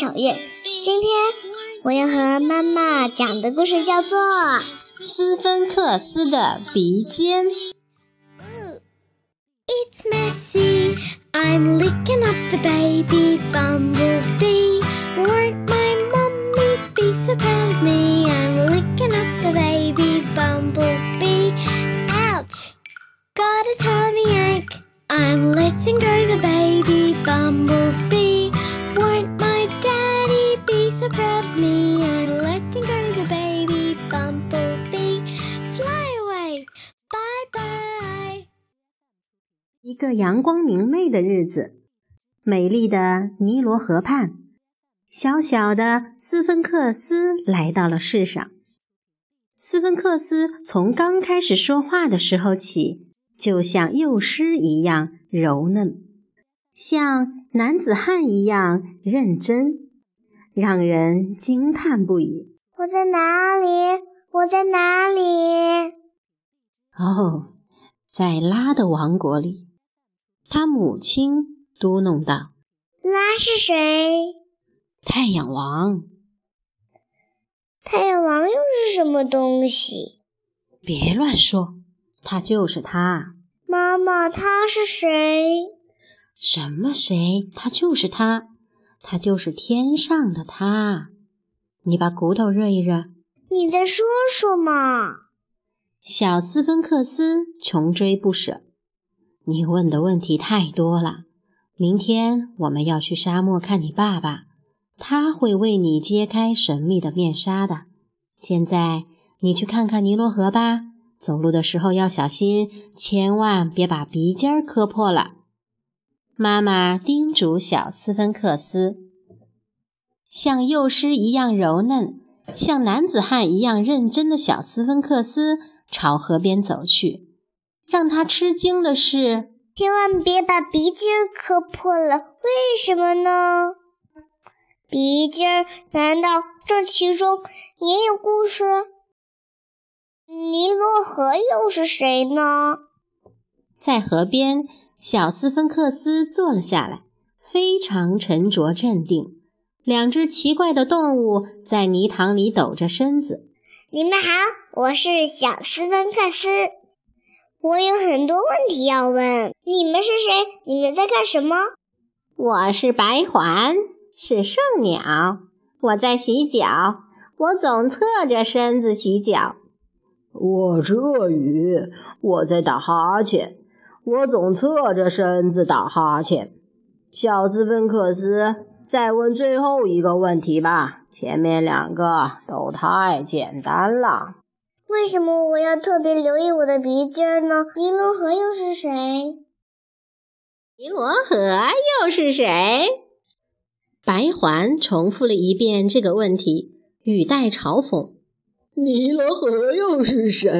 小月。今天我要和妈妈讲的故事叫做《斯芬克斯的鼻尖》。It's messy. I'm licking up the baby bumblebee. Won't my mummy be so proud of me? I'm licking up the baby bumblebee. Ouch! Got a tummy ache. I'm letting go the baby 一个阳光明媚的日子，美丽的尼罗河畔，小小的斯芬克斯来到了世上。斯芬克斯从刚开始说话的时候起，就像幼狮一样柔嫩，像男子汉一样认真，让人惊叹不已。我在哪里？我在哪里？哦，在拉的王国里，他母亲嘟哝道。拉是谁？太阳王，太阳王又是什么东西？别乱说，他就是他。妈妈，他是谁？什么谁？他就是他，他就是天上的他。你把骨头热一热。你再说说嘛。小斯芬克斯穷追不舍。你问的问题太多了。明天我们要去沙漠看你爸爸，他会为你揭开神秘的面纱的。现在你去看看尼罗河吧，走路的时候要小心，千万别把鼻尖儿磕破了。妈妈叮嘱小斯芬克斯，像幼狮一样柔嫩，像男子汉一样认真的小斯芬克斯朝河边走去。让他吃惊的是。千万别把鼻尖磕破了，为什么呢？鼻尖难道这其中也有故事？尼罗河又是谁呢？在河边，小斯芬克斯坐了下来，非常沉着镇定。两只奇怪的动物在泥塘里抖着身子。你们好，我是小斯芬克斯。我有很多问题要问，你们是谁？你们在干什么？我是白环，是圣鸟。我在洗脚，我总侧着身子洗脚。我是鳄鱼，我在打哈欠，我总侧着身子打哈欠。小斯芬克斯，再问最后一个问题吧，前面两个都太简单了。为什么我要特别留意我的鼻尖呢？尼罗河又是谁？尼罗河又是谁？白环重复了一遍这个问题，语带嘲讽。尼罗河又是谁？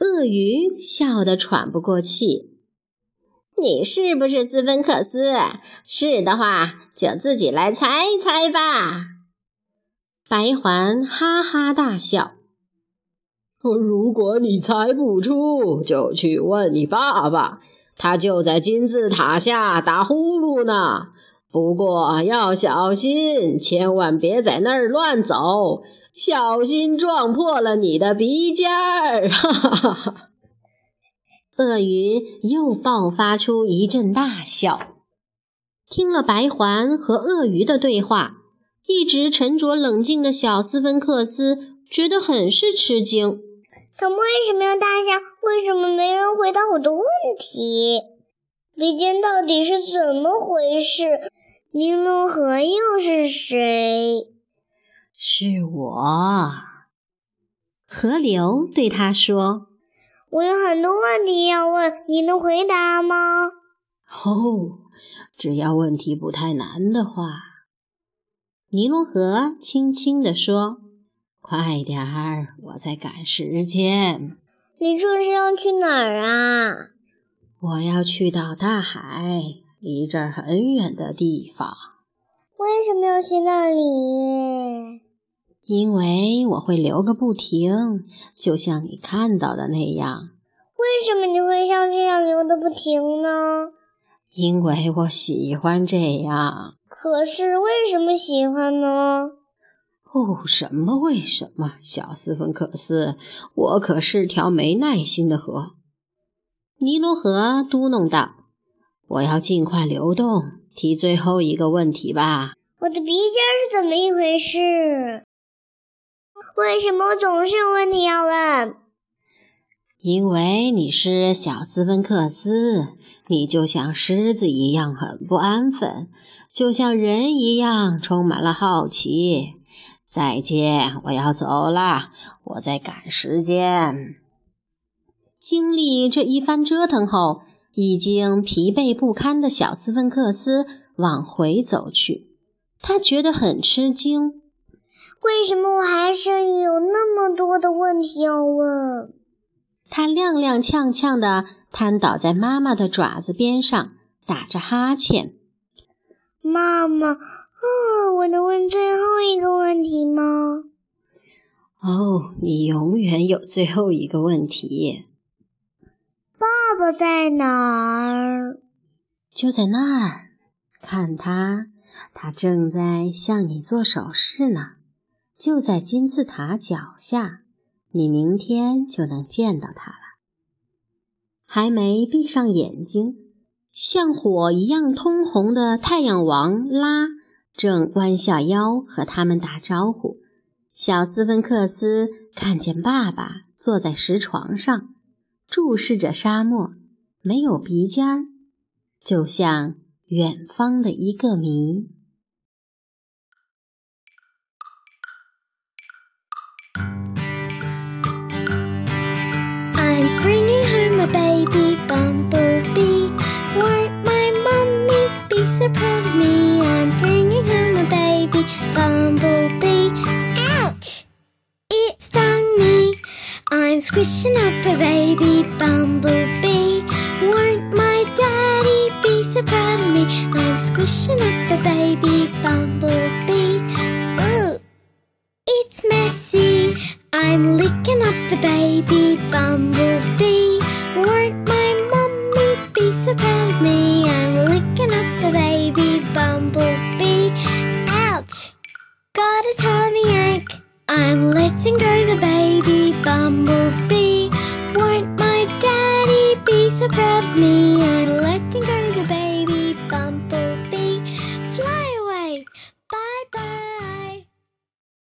鳄鱼笑得喘不过气。你是不是斯芬克斯？是的话，就自己来猜一猜吧。白环哈哈大笑。如果你猜不出，就去问你爸爸，他就在金字塔下打呼噜呢。不过要小心，千万别在那儿乱走，小心撞破了你的鼻尖儿！哈哈哈！鳄鱼又爆发出一阵大笑。听了白环和鳄鱼的对话，一直沉着冷静的小斯芬克斯觉得很是吃惊。他们为什么要大笑？为什么没人回答我的问题？鼻尖到底是怎么回事？尼罗河又是谁？是我。河流对他说：“我有很多问题要问，你能回答吗？”哦，只要问题不太难的话。尼罗河轻轻地说。快点儿，我在赶时间。你这是要去哪儿啊？我要去到大海，离这儿很远的地方。为什么要去那里？因为我会流个不停，就像你看到的那样。为什么你会像这样流的不停呢？因为我喜欢这样。可可是为什么喜欢呢？哦，什么为什么？小斯芬克斯，我可是条没耐心的河。尼罗河嘟哝道：“我要尽快流动，提最后一个问题吧。我的鼻尖是怎么一回事？为什么我总是有问题要问？因为你是小斯芬克斯，你就像狮子一样很不安分，就像人一样充满了好奇。再见，我要走了，我在赶时间。经历这一番折腾后，已经疲惫不堪的小斯芬克斯往回走去，他觉得很吃惊。为什么我还是有那么多的问题要问？他踉踉跄跄地瘫倒在妈妈的爪子边上，打着哈欠。妈妈，啊，我的问最后一个问题吗？哦，你永远有最后一个问题。爸爸在哪儿？就在那儿，看他，他正在向你做手势呢。就在金字塔脚下，你明天就能见到他了。还没闭上眼睛，像火一样通红的太阳王拉正弯下腰和他们打招呼。小斯芬克斯看见爸爸坐在石床上，注视着沙漠，没有鼻尖儿，就像远方的一个谜。Squishing up a baby bumblebee. Won't my daddy be so proud of me? I'm squishing up a baby bumblebee. Ooh! It's messy. I'm licking up the baby bumblebee. Won't my mummy be so proud of me? I'm licking up the baby bumblebee. Ouch! Got a tummy ache. I'm letting go the baby bumblebee. Won't my daddy be so proud of me? I'm letting go.